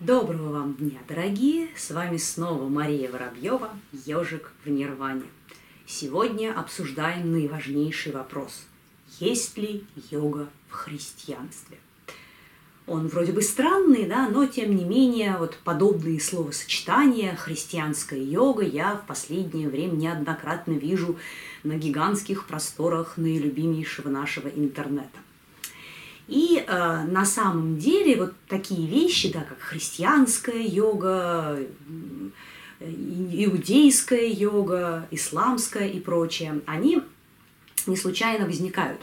Доброго вам дня, дорогие! С вами снова Мария Воробьева, ежик в Нирване. Сегодня обсуждаем наиважнейший вопрос. Есть ли йога в христианстве? Он вроде бы странный, да, но тем не менее вот подобные словосочетания христианская йога я в последнее время неоднократно вижу на гигантских просторах наилюбимейшего нашего интернета. И э, на самом деле вот такие вещи, да, как христианская йога, иудейская йога, исламская и прочее, они не случайно возникают.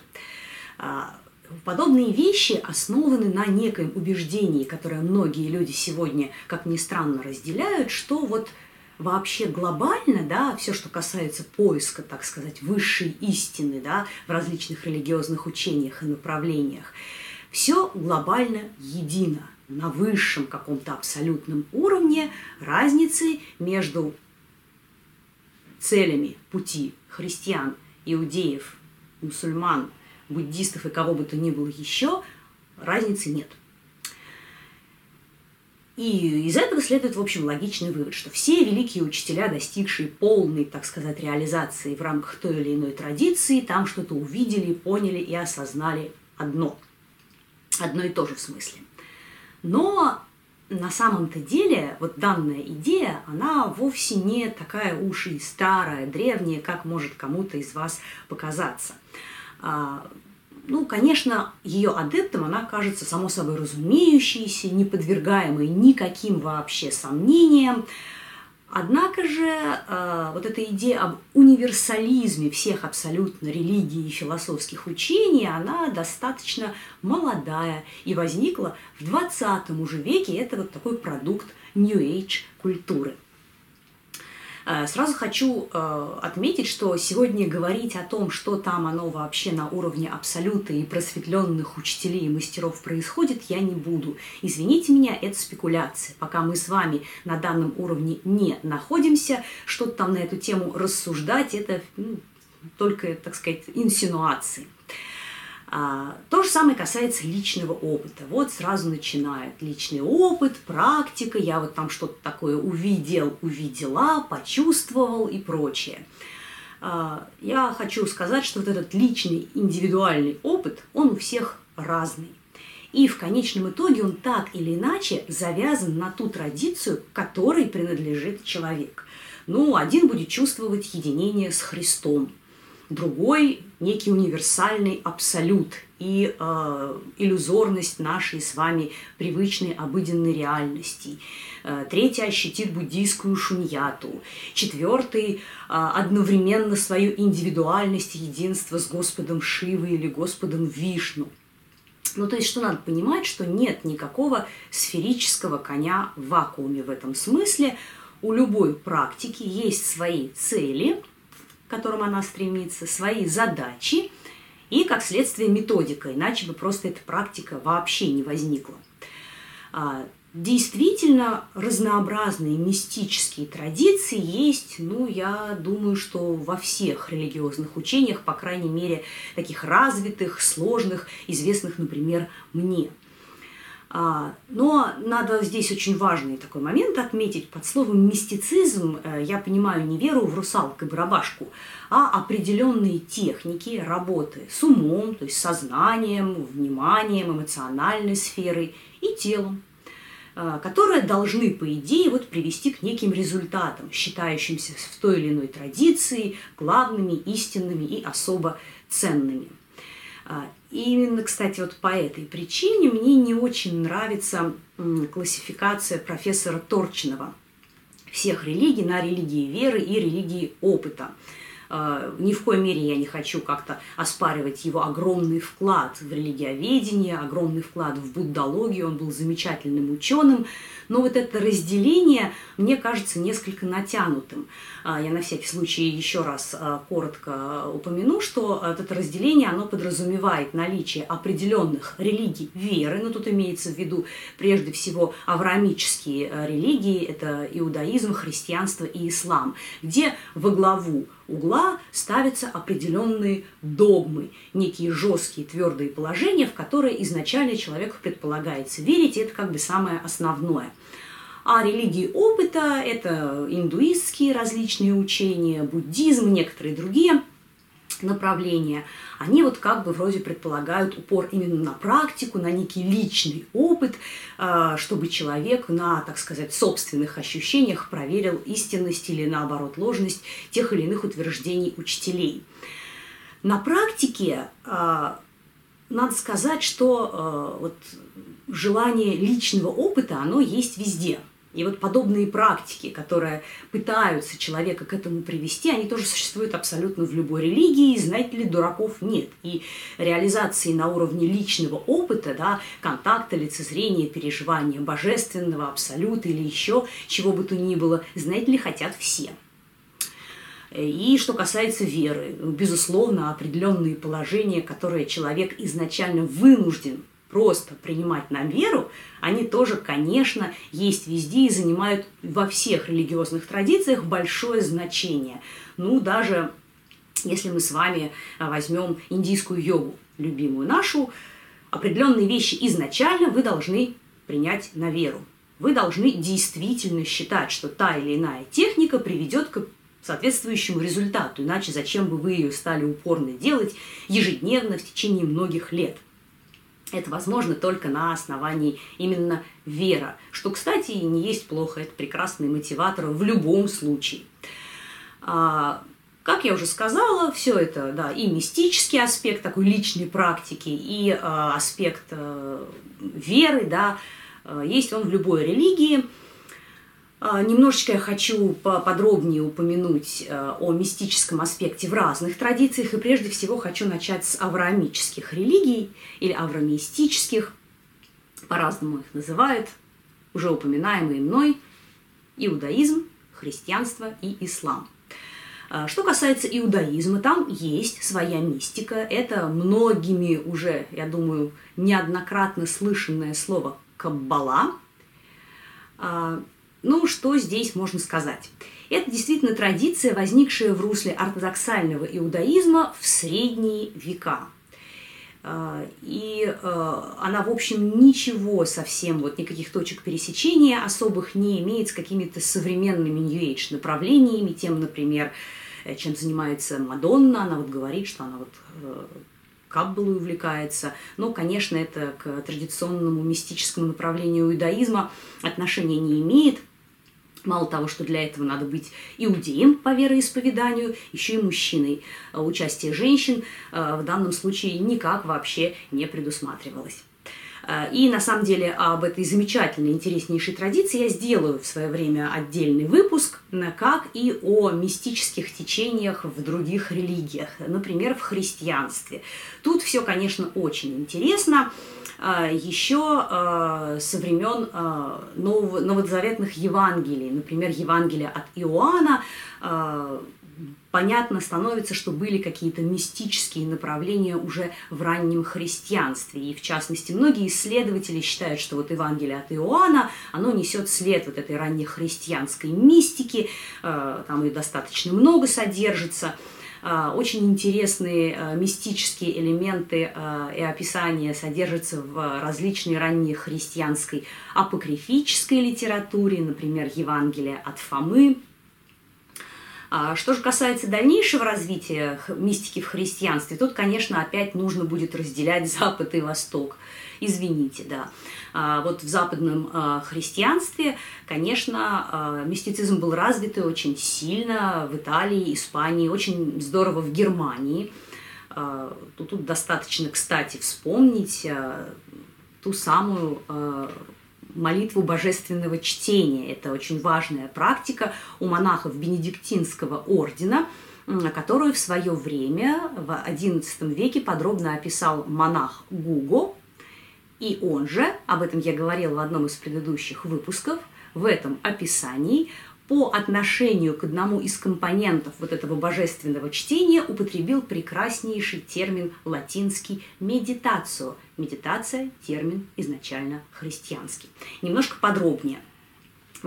А, подобные вещи основаны на некоем убеждении, которое многие люди сегодня, как ни странно, разделяют, что вот вообще глобально, да, все, что касается поиска, так сказать, высшей истины, да, в различных религиозных учениях и направлениях, все глобально едино. На высшем каком-то абсолютном уровне разницы между целями пути христиан, иудеев, мусульман, буддистов и кого бы то ни было еще, разницы нет – и из этого следует, в общем, логичный вывод, что все великие учителя, достигшие полной, так сказать, реализации в рамках той или иной традиции, там что-то увидели, поняли и осознали одно. Одно и то же в смысле. Но на самом-то деле вот данная идея, она вовсе не такая уж и старая, древняя, как может кому-то из вас показаться. Ну, конечно, ее адептам она кажется само собой разумеющейся, не подвергаемой никаким вообще сомнениям. Однако же э, вот эта идея об универсализме всех абсолютно религий и философских учений, она достаточно молодая и возникла в 20 уже веке. Это вот такой продукт New Age культуры – сразу хочу э, отметить, что сегодня говорить о том, что там оно вообще на уровне абсолюта и просветленных учителей и мастеров происходит, я не буду. Извините меня, это спекуляция. Пока мы с вами на данном уровне не находимся, что-то там на эту тему рассуждать, это ну, только, так сказать, инсинуации. А, то же самое касается личного опыта. Вот сразу начинают личный опыт, практика, я вот там что-то такое увидел, увидела, почувствовал и прочее. А, я хочу сказать, что вот этот личный индивидуальный опыт, он у всех разный. И в конечном итоге он так или иначе завязан на ту традицию, которой принадлежит человек. Ну, один будет чувствовать единение с Христом, другой некий универсальный абсолют и э, иллюзорность нашей с вами привычной обыденной реальности. Э, третий ощутит буддийскую шуньяту. Четвертый э, одновременно свою индивидуальность и единство с Господом Шивой или Господом Вишну. Ну, то есть, что надо понимать, что нет никакого сферического коня в вакууме в этом смысле. У любой практики есть свои цели – которым она стремится, свои задачи и, как следствие, методика, иначе бы просто эта практика вообще не возникла. А, действительно, разнообразные мистические традиции есть, ну, я думаю, что во всех религиозных учениях, по крайней мере, таких развитых, сложных, известных, например, мне – но надо здесь очень важный такой момент отметить. Под словом мистицизм э, я понимаю не веру в русалку и барабашку, а определенные техники работы с умом, то есть сознанием, вниманием, эмоциональной сферой и телом э, которые должны, по идее, вот привести к неким результатам, считающимся в той или иной традиции главными, истинными и особо ценными. А, именно, кстати, вот по этой причине мне не очень нравится классификация профессора Торчинова всех религий на религии веры и религии опыта. А, ни в коей мере я не хочу как-то оспаривать его огромный вклад в религиоведение, огромный вклад в буддологию. Он был замечательным ученым, но вот это разделение мне кажется несколько натянутым. А, я на всякий случай еще раз а, коротко упомяну, что это разделение, оно подразумевает наличие определенных религий веры, но тут имеется в виду прежде всего авраамические религии, это иудаизм, христианство и ислам, где во главу угла ставятся определенные догмы, некие жесткие твердые положения, в которые изначально человеку предполагается верить, и это как бы самое основное. А религии опыта – это индуистские различные учения, буддизм, некоторые другие – направления, они вот как бы вроде предполагают упор именно на практику, на некий личный опыт, а, чтобы человек на, так сказать, собственных ощущениях проверил истинность или наоборот ложность тех или иных утверждений учителей. На практике а, надо сказать, что а, вот желание личного опыта, оно есть везде – и вот подобные практики, которые пытаются человека к этому привести, они тоже существуют абсолютно в любой религии, и, знаете ли, дураков нет. И реализации на уровне личного опыта, да, контакта, лицезрения, переживания божественного, абсолюта или еще чего бы то ни было, знаете ли, хотят все. И что касается веры, безусловно, определенные положения, которые человек изначально вынужден просто принимать на веру, они тоже, конечно, есть везде и занимают во всех религиозных традициях большое значение. Ну, даже если мы с вами а, возьмем индийскую йогу, любимую нашу, определенные вещи изначально вы должны принять на веру. Вы должны действительно считать, что та или иная техника приведет к соответствующему результату, иначе зачем бы вы ее стали упорно делать ежедневно в течение многих лет. Это возможно только на основании именно вера, что, кстати, не есть плохо, это прекрасный мотиватор в любом случае. А, как я уже сказала, все это, да, и мистический аспект такой личной практики, и э, аспект э, веры, да, э, есть он в любой религии – немножечко я хочу подробнее упомянуть э, о мистическом аспекте в разных традициях, и прежде всего хочу начать с авраамических религий или авраамистических, по-разному их называют, уже упоминаемые мной, иудаизм, христианство и ислам. А, что касается иудаизма, там есть своя мистика. Это многими уже, я думаю, неоднократно слышанное слово «каббала». Ну, что здесь можно сказать? Это действительно традиция, возникшая в русле ортодоксального иудаизма в средние века. А, и а, она, в общем, ничего совсем, вот никаких точек пересечения особых не имеет с какими-то современными New Age направлениями, тем, например, э, чем занимается Мадонна, она вот говорит, что она вот э, каббалой увлекается. Но, конечно, это к традиционному мистическому направлению иудаизма отношения не имеет – Мало того, что для этого надо быть иудеем по вероисповеданию, еще и мужчиной. А участие женщин а, в данном случае никак вообще не предусматривалось. А, и на самом деле об этой замечательной, интереснейшей традиции я сделаю в свое время отдельный выпуск, как и о мистических течениях в других религиях, например, в христианстве. Тут все, конечно, очень интересно. А, еще а, со времен а, новозаветных Евангелий, например, Евангелия от Иоанна, понятно становится, что были какие-то мистические направления уже в раннем христианстве. И, в частности, многие исследователи считают, что вот Евангелие от Иоанна, оно несет след вот этой раннехристианской мистики, там и достаточно много содержится – очень интересные а, мистические элементы а, и описания содержатся в различной ранней христианской апокрифической литературе, например, Евангелие от Фомы. Что же касается дальнейшего развития мистики в христианстве, тут, конечно, опять нужно будет разделять Запад и Восток извините, да. А, вот в западном а, христианстве, конечно, а, мистицизм был развит и очень сильно в Италии, Испании, очень здорово в Германии. Тут, тут достаточно, кстати, вспомнить ту самую молитву божественного чтения. Это очень важная практика у монахов Бенедиктинского ордена, которую в свое время, в XI веке, подробно описал монах Гуго, и он же, об этом я говорила в одном из предыдущих выпусков, в этом описании по отношению к одному из компонентов вот этого божественного чтения употребил прекраснейший термин латинский «медитацию». Медитация – термин изначально христианский. Немножко подробнее.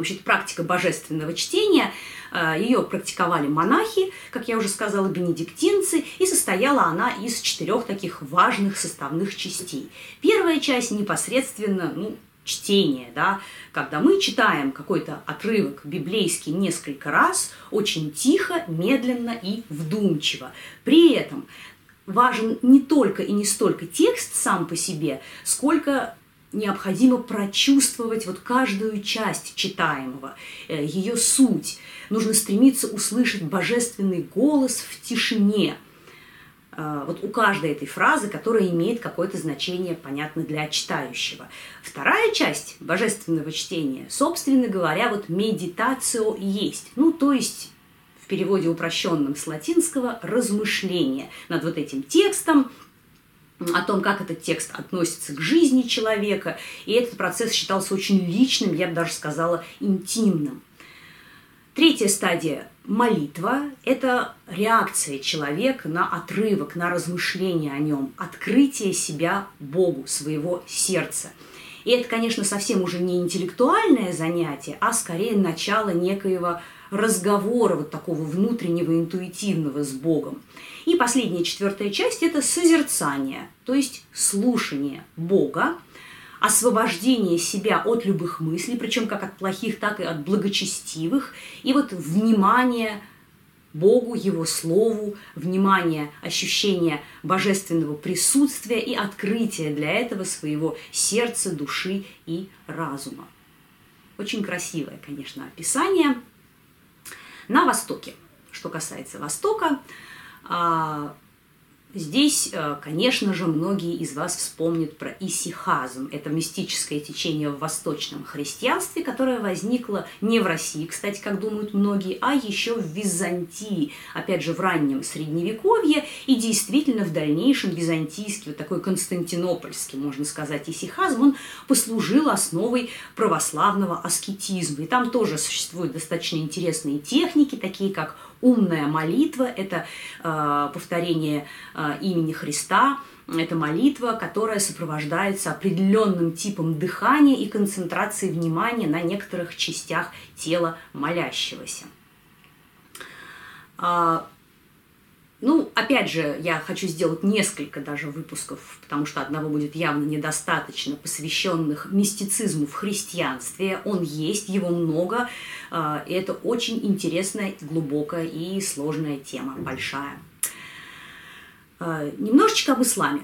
Общем, практика божественного чтения, э, ее практиковали монахи, как я уже сказала, бенедиктинцы, и состояла она из четырех таких важных составных частей. Первая часть непосредственно, ну, чтение, да, когда мы читаем какой-то отрывок библейский несколько раз, очень тихо, медленно и вдумчиво. При этом важен не только и не столько текст сам по себе, сколько необходимо прочувствовать вот каждую часть читаемого, э, ее суть. Нужно стремиться услышать божественный голос в тишине. Э, вот у каждой этой фразы, которая имеет какое-то значение, понятно, для читающего. Вторая часть божественного чтения, собственно говоря, вот медитацио есть. Ну, то есть в переводе упрощенном с латинского размышление над вот этим текстом, о том, как этот текст относится к жизни человека. И этот процесс считался очень личным, я бы даже сказала, интимным. Третья стадия – молитва – это реакция человека на отрывок, на размышление о нем, открытие себя Богу, своего сердца. И это, конечно, совсем уже не интеллектуальное занятие, а скорее начало некоего разговора, вот такого внутреннего, интуитивного с Богом. И последняя, четвертая часть – это созерцание, то есть слушание Бога, освобождение себя от любых мыслей, причем как от плохих, так и от благочестивых, и вот внимание Богу, Его Слову, внимание, ощущение божественного присутствия и открытие для этого своего сердца, души и разума. Очень красивое, конечно, описание – на Востоке. Что касается Востока, а, Здесь, э, конечно же, многие из вас вспомнят про исихазм. Это мистическое течение в восточном христианстве, которое возникло не в России, кстати, как думают многие, а еще в Византии, опять же, в раннем Средневековье, и действительно в дальнейшем византийский, вот такой константинопольский, можно сказать, исихазм, он послужил основой православного аскетизма. И там тоже существуют достаточно интересные техники, такие как умная молитва – это э, повторение э, имени Христа, это молитва, которая сопровождается определенным типом дыхания и концентрацией внимания на некоторых частях тела молящегося. Ну, опять же, я хочу сделать несколько даже выпусков, потому что одного будет явно недостаточно, посвященных мистицизму в христианстве. Он есть, его много, а, и это очень интересная, глубокая и сложная тема, большая. А, немножечко об исламе.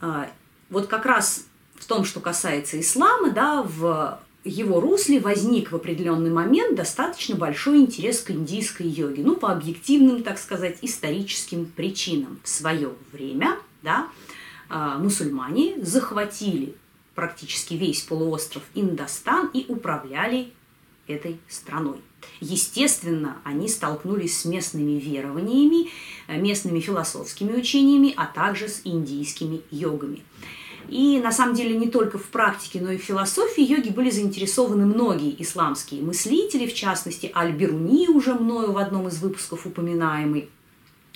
А, вот как раз в том, что касается ислама, да, в его русле возник в определенный момент достаточно большой интерес к индийской йоге. Ну, по объективным, так сказать, историческим причинам. В свое время да, а, мусульмане захватили практически весь полуостров Индостан и управляли этой страной. Естественно, они столкнулись с местными верованиями, местными философскими учениями, а также с индийскими йогами. И на самом деле не только в практике, но и в философии йоги были заинтересованы многие исламские мыслители, в частности Аль-Беруни, уже мною в одном из выпусков упоминаемый,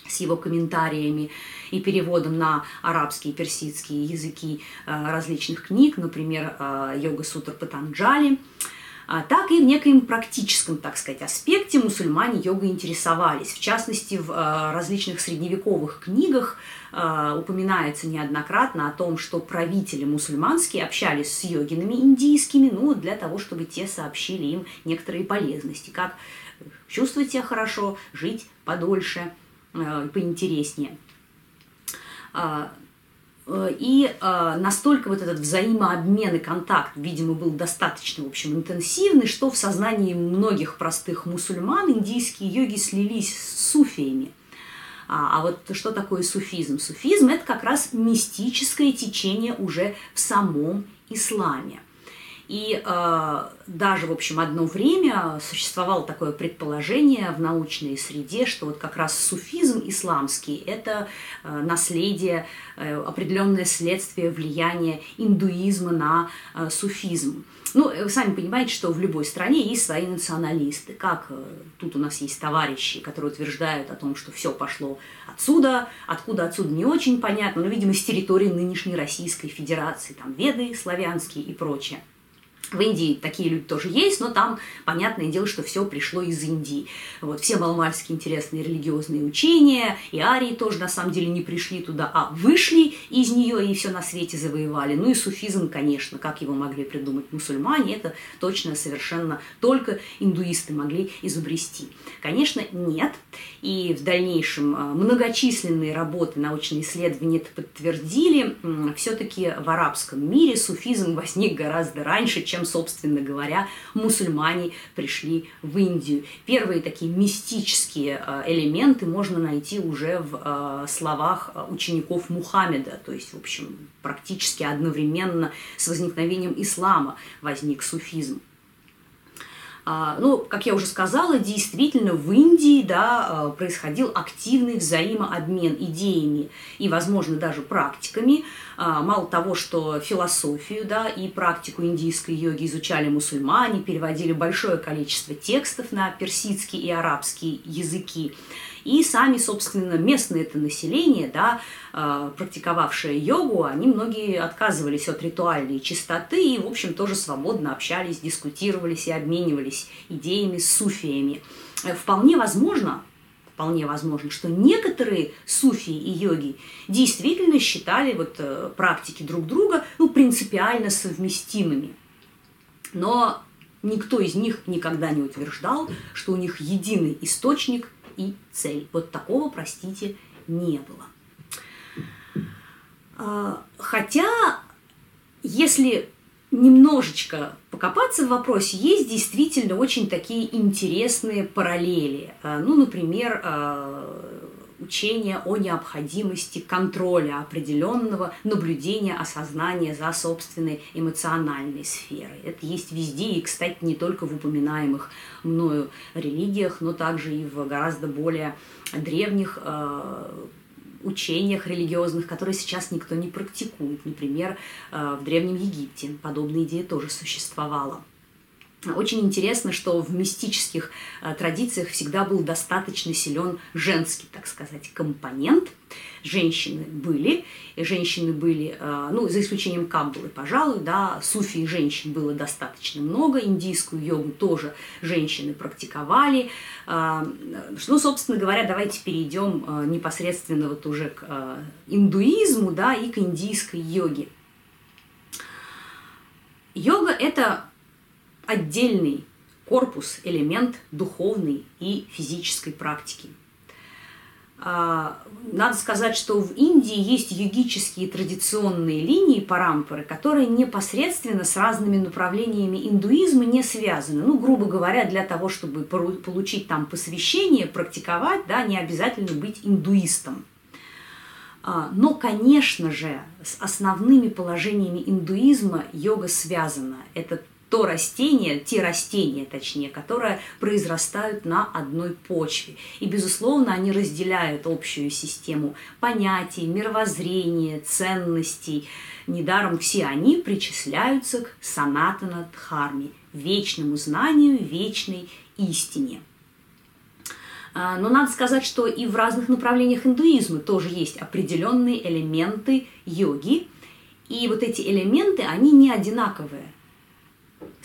с его комментариями и переводом на арабские и персидские языки э, различных книг, например, э, Йога Сутр Патанджали а так и в некоем практическом, так сказать, аспекте мусульмане йогой интересовались. В частности, в э, различных средневековых книгах упоминается неоднократно о том, что правители мусульманские общались с йогинами индийскими, ну, для того, чтобы те сообщили им некоторые полезности, как чувствовать себя хорошо, жить подольше, э, поинтереснее. А, Э, и э, настолько вот этот взаимообмен и контакт, видимо, был достаточно, в общем, интенсивный, что в сознании многих простых мусульман индийские йоги слились с суфиями. А, а вот что такое суфизм? Суфизм – это как раз мистическое течение уже в самом исламе. И э, даже, в общем, одно время существовало такое предположение в научной среде, что вот как раз суфизм исламский – это э, наследие, э, определенное следствие влияния индуизма на э, суфизм. Ну, вы сами понимаете, что в любой стране есть свои националисты. Как э, тут у нас есть товарищи, которые утверждают о том, что все пошло отсюда, откуда отсюда не очень понятно, но, видимо, с территории нынешней Российской Федерации, там веды славянские и прочее. В Индии такие люди тоже есть, но там, понятное дело, что все пришло из Индии. Вот, все маломальски интересные религиозные учения, и арии тоже на самом деле не пришли туда, а вышли из нее и все на свете завоевали. Ну и суфизм, конечно, как его могли придумать мусульмане, это точно совершенно только индуисты могли изобрести. Конечно, нет. И в дальнейшем а, многочисленные работы, научные исследования это подтвердили. Все-таки в арабском мире суфизм возник гораздо раньше, чем, собственно говоря, мусульмане пришли в Индию. Первые такие мистические э, элементы можно найти уже в э, словах э, учеников Мухаммеда, то есть, в общем, практически одновременно с возникновением ислама возник суфизм. А, ну, как я уже сказала, действительно в Индии да, происходил активный взаимообмен идеями и, возможно, даже практиками. А, мало того, что философию да, и практику индийской йоги изучали мусульмане, переводили большое количество текстов на персидский и арабский языки. И сами, собственно, местное это население, да, а, практиковавшее йогу, они многие отказывались от ритуальной чистоты и, в общем, тоже свободно общались, дискутировались и обменивались идеями с суфиями. Э, вполне возможно, вполне возможно, что некоторые суфии и йоги действительно считали вот э, практики друг друга ну, принципиально совместимыми. Но никто из них никогда не утверждал, что у них единый источник и цель. Вот такого, простите, не было. А, хотя, если немножечко покопаться в вопросе, есть действительно очень такие интересные параллели. А, ну, например, а, учение о необходимости контроля определенного наблюдения, осознания за собственной эмоциональной сферой. Это есть везде, и, кстати, не только в упоминаемых мною религиях, но также и в гораздо более древних а, учениях религиозных, которые сейчас никто не практикует. Например, э, в Древнем Египте подобная идея тоже существовала. Очень интересно, что в мистических э, традициях всегда был достаточно силен женский, так сказать, компонент. Женщины были, и женщины были, э, ну, за исключением Камбалы, пожалуй, да, суфи и женщин было достаточно много, индийскую йогу тоже женщины практиковали. Э, ну, собственно говоря, давайте перейдем непосредственно вот уже к индуизму, да, и к индийской йоге. Йога – это отдельный корпус, элемент духовной и физической практики. А, надо сказать, что в Индии есть йогические традиционные линии парампоры, которые непосредственно с разными направлениями индуизма не связаны. Ну, грубо говоря, для того, чтобы получить там посвящение, практиковать, да, не обязательно быть индуистом. А, но, конечно же, с основными положениями индуизма йога связана. Это то растение, те растения, точнее, которые произрастают на одной почве. И, безусловно, они разделяют общую систему понятий, мировоззрения, ценностей. Недаром все они причисляются к санатана дхарме, вечному знанию, вечной истине. А, но надо сказать, что и в разных направлениях индуизма тоже есть определенные элементы йоги, и вот эти элементы, они не одинаковые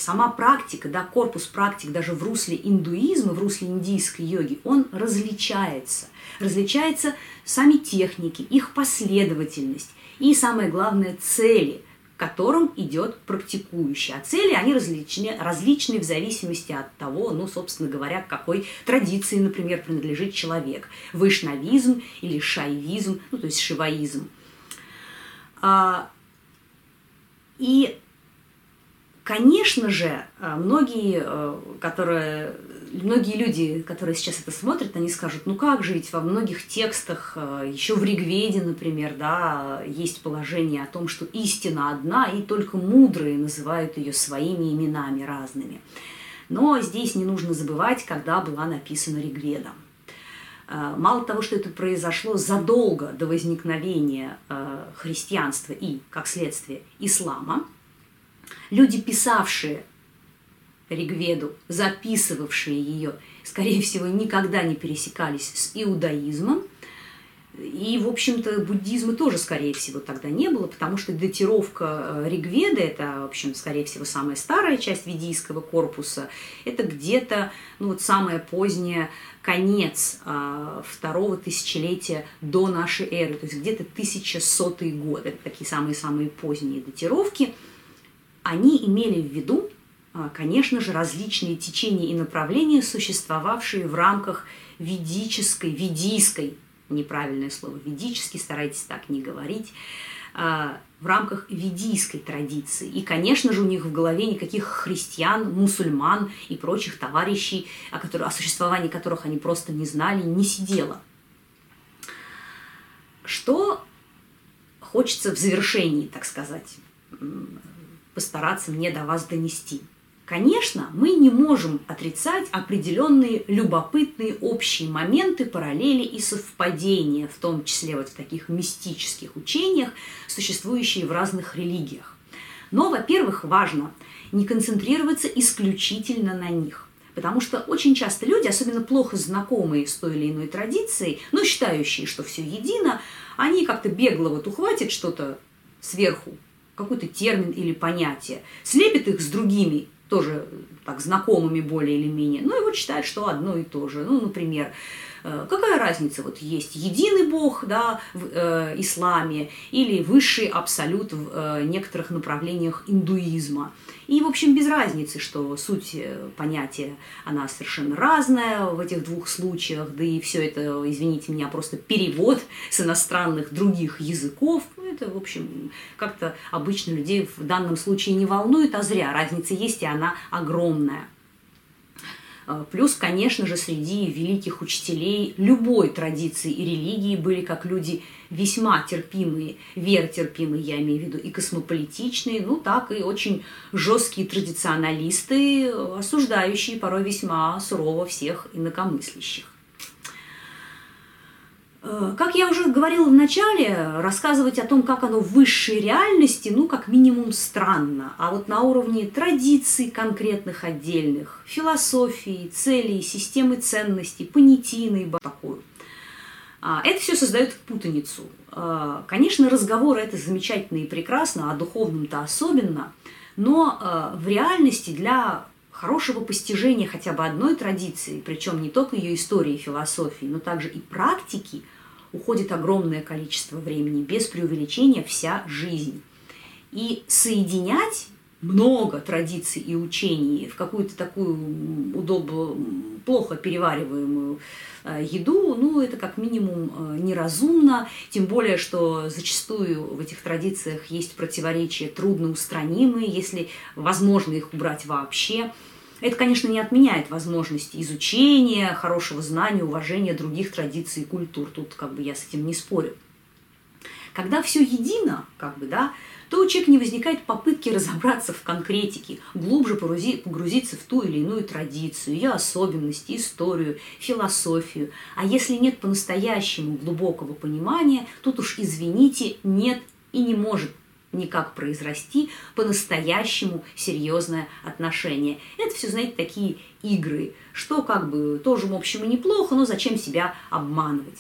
сама практика, да, корпус практик даже в русле индуизма, в русле индийской йоги, он различается. Различаются сами техники, их последовательность и, самое главное, цели, к которым идет практикующий. А цели, они различны, различны в зависимости от того, ну, собственно говоря, к какой традиции, например, принадлежит человек. Вайшнавизм или шайвизм, ну, то есть шиваизм. А, и Конечно же, э, многие, э, которые, многие люди, которые сейчас это смотрят, они скажут, ну как же, ведь во многих текстах, э, еще в Ригведе, например, да, есть положение о том, что истина одна, и только мудрые называют ее своими именами разными. Но здесь не нужно забывать, когда была написана Ригведа. Мало того, что это произошло задолго до возникновения христианства и, как следствие, ислама – Люди, писавшие Ригведу, записывавшие ее, скорее всего, никогда не пересекались с иудаизмом. И, в общем-то, буддизма тоже, скорее всего, тогда не было, потому что датировка Ригведы, это, в общем, скорее всего, самая старая часть ведийского корпуса, это где-то, ну, вот самая поздняя конец а, второго тысячелетия до нашей эры, то есть где-то 1100 год, это такие самые-самые поздние датировки, они имели в виду, а, конечно же, различные течения и направления, существовавшие в рамках ведической, ведийской, неправильное слово, ведический, старайтесь так не говорить, а, в рамках ведийской традиции. И, конечно же, у них в голове никаких христиан, мусульман и прочих товарищей, о, которых, о существовании которых они просто не знали, не сидело. Что хочется в завершении, так сказать, постараться мне до вас донести – Конечно, мы не можем отрицать определенные любопытные общие моменты, параллели и совпадения, в том числе вот в таких мистических учениях, существующие в разных религиях. Но, во-первых, важно не концентрироваться исключительно на них. Потому что очень часто люди, особенно плохо знакомые с той или иной традицией, но считающие, что все едино, они как-то бегло вот ухватят что-то сверху, какой-то термин или понятие, слепят их с другими тоже так знакомыми более или менее, ну и вот считают, что одно и то же. Ну, например, какая разница, вот есть единый бог да, в э, исламе или высший абсолют в э, некоторых направлениях индуизма. И, в общем, без разницы, что суть э, понятия, она совершенно разная в этих двух случаях, да и все это, извините меня, просто перевод с иностранных других языков, это, в общем, как-то обычно людей в данном случае не волнует, а зря. Разница есть, и она огромная. А, плюс, конечно же, среди великих учителей любой традиции и религии были как люди весьма терпимые, веротерпимые, я имею в виду, и космополитичные, ну так и очень жесткие традиционалисты, осуждающие порой весьма сурово всех инакомыслящих. Э, как я уже говорила в начале, рассказывать о том, как оно в высшей реальности, ну, как минимум странно. А вот на уровне традиций конкретных отдельных, философии, целей, системы ценностей, понятийной, такую. А, это все создает путаницу. А, конечно, разговоры это замечательно и прекрасно, а духовном-то особенно, но э, в реальности для хорошего постижения хотя бы одной традиции, причем не только ее истории и философии, но также и практики, уходит огромное количество времени, без преувеличения вся жизнь. И соединять много традиций и учений в какую-то такую удобно, плохо перевариваемую э, еду, ну, это как минимум э, неразумно, тем более, что зачастую в этих традициях есть противоречия трудноустранимые, если возможно их убрать вообще. Это, конечно, не отменяет возможности изучения, хорошего знания, уважения других традиций и культур. Тут как бы я с этим не спорю. Когда все едино, как бы, да, то у человека не возникает попытки разобраться в конкретике, глубже погрузиться в ту или иную традицию, ее особенности, историю, философию. А если нет по-настоящему глубокого понимания, тут уж, извините, нет и не может никак произрасти по-настоящему серьезное отношение. Это все, знаете, такие игры, что как бы тоже, в общем, и неплохо, но зачем себя обманывать.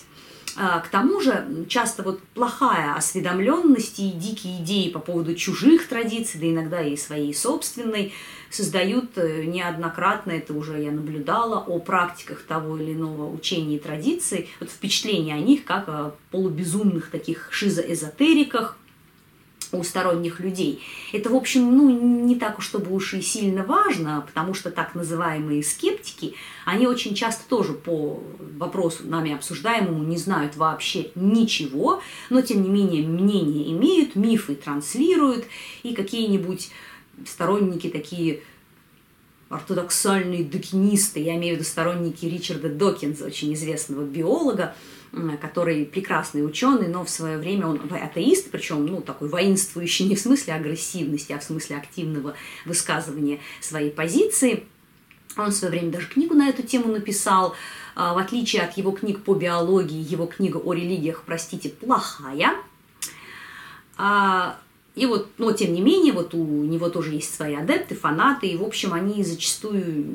А, к тому же часто вот плохая осведомленность и дикие идеи по поводу чужих традиций, да иногда и своей собственной, создают э, неоднократно, это уже я наблюдала, о практиках того или иного учения и традиций, вот впечатление о них как о полубезумных таких шизоэзотериках, у сторонних людей. Это, в общем, ну, не так уж, чтобы уж и сильно важно, потому что так называемые скептики, они очень часто тоже по вопросу нами обсуждаемому не знают вообще ничего, но, тем не менее, мнения имеют, мифы транслируют, и какие-нибудь сторонники такие ортодоксальные докинисты, я имею в виду сторонники Ричарда Докинза, очень известного биолога, который прекрасный ученый, но в свое время он атеист, причем ну, такой воинствующий не в смысле агрессивности, а в смысле активного высказывания своей позиции. Он в свое время даже книгу на эту тему написал. А, в отличие от его книг по биологии, его книга о религиях, простите, плохая. И вот, но тем не менее, вот у него тоже есть свои адепты, фанаты, и, в общем, они зачастую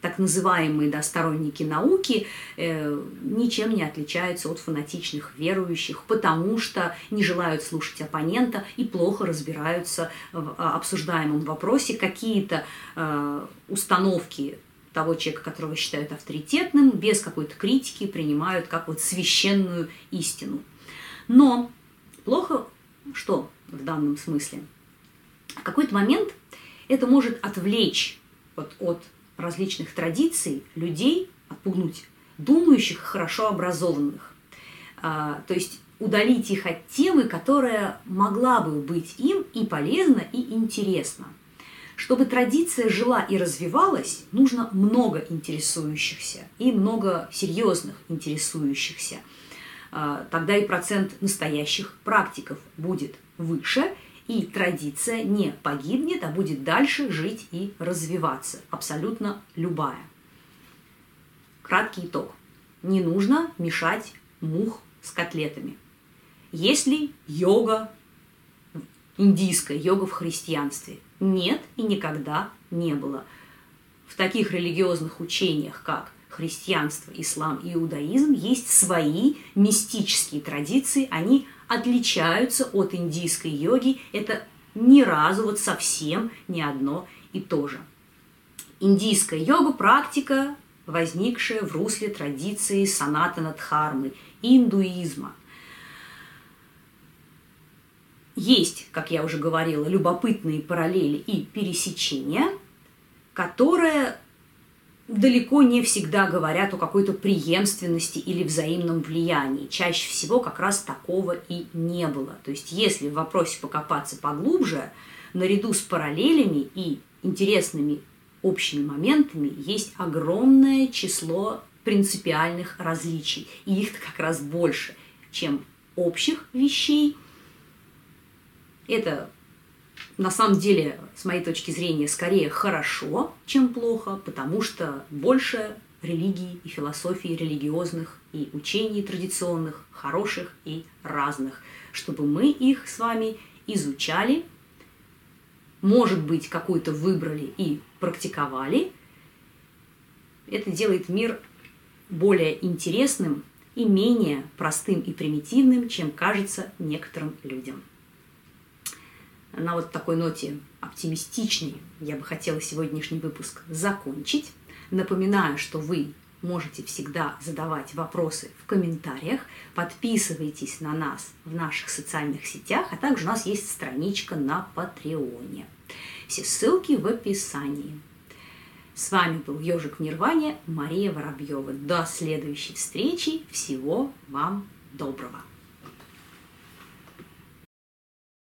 так называемые да, сторонники науки э, ничем не отличаются от фанатичных верующих, потому что не желают слушать оппонента и плохо разбираются в а, обсуждаемом вопросе. Какие-то э, установки того человека, которого считают авторитетным, без какой-то критики принимают как вот священную истину. Но плохо что в данном смысле? В какой-то момент это может отвлечь вот от различных традиций людей, отпугнуть думающих, хорошо образованных. А, то есть удалить их от темы, которая могла бы быть им и полезна, и интересна. Чтобы традиция жила и развивалась, нужно много интересующихся и много серьезных интересующихся. А, тогда и процент настоящих практиков будет выше, и традиция не погибнет, а будет дальше жить и развиваться. Абсолютно любая. Краткий итог. Не нужно мешать мух с котлетами. Если йога, индийская йога в христианстве, нет и никогда не было. В таких религиозных учениях, как христианство, ислам и иудаизм, есть свои мистические традиции, они отличаются от индийской йоги. Это ни разу вот совсем не одно и то же. Индийская йога – практика, возникшая в русле традиции санатана дхармы, индуизма. Есть, как я уже говорила, любопытные параллели и пересечения, которые далеко не всегда говорят о какой-то преемственности или взаимном влиянии. Чаще всего как раз такого и не было. То есть если в вопросе покопаться поглубже, наряду с параллелями и интересными общими моментами есть огромное число принципиальных различий. И их как раз больше, чем общих вещей. Это на самом деле, с моей точки зрения, скорее хорошо, чем плохо, потому что больше религий и философий религиозных и учений традиционных, хороших и разных, чтобы мы их с вами изучали, может быть, какую-то выбрали и практиковали. Это делает мир более интересным и менее простым и примитивным, чем кажется некоторым людям на вот такой ноте оптимистичной я бы хотела сегодняшний выпуск закончить. Напоминаю, что вы можете всегда задавать вопросы в комментариях. Подписывайтесь на нас в наших социальных сетях, а также у нас есть страничка на Патреоне. Все ссылки в описании. С вами был Ежик в Мария Воробьева. До следующей встречи. Всего вам доброго.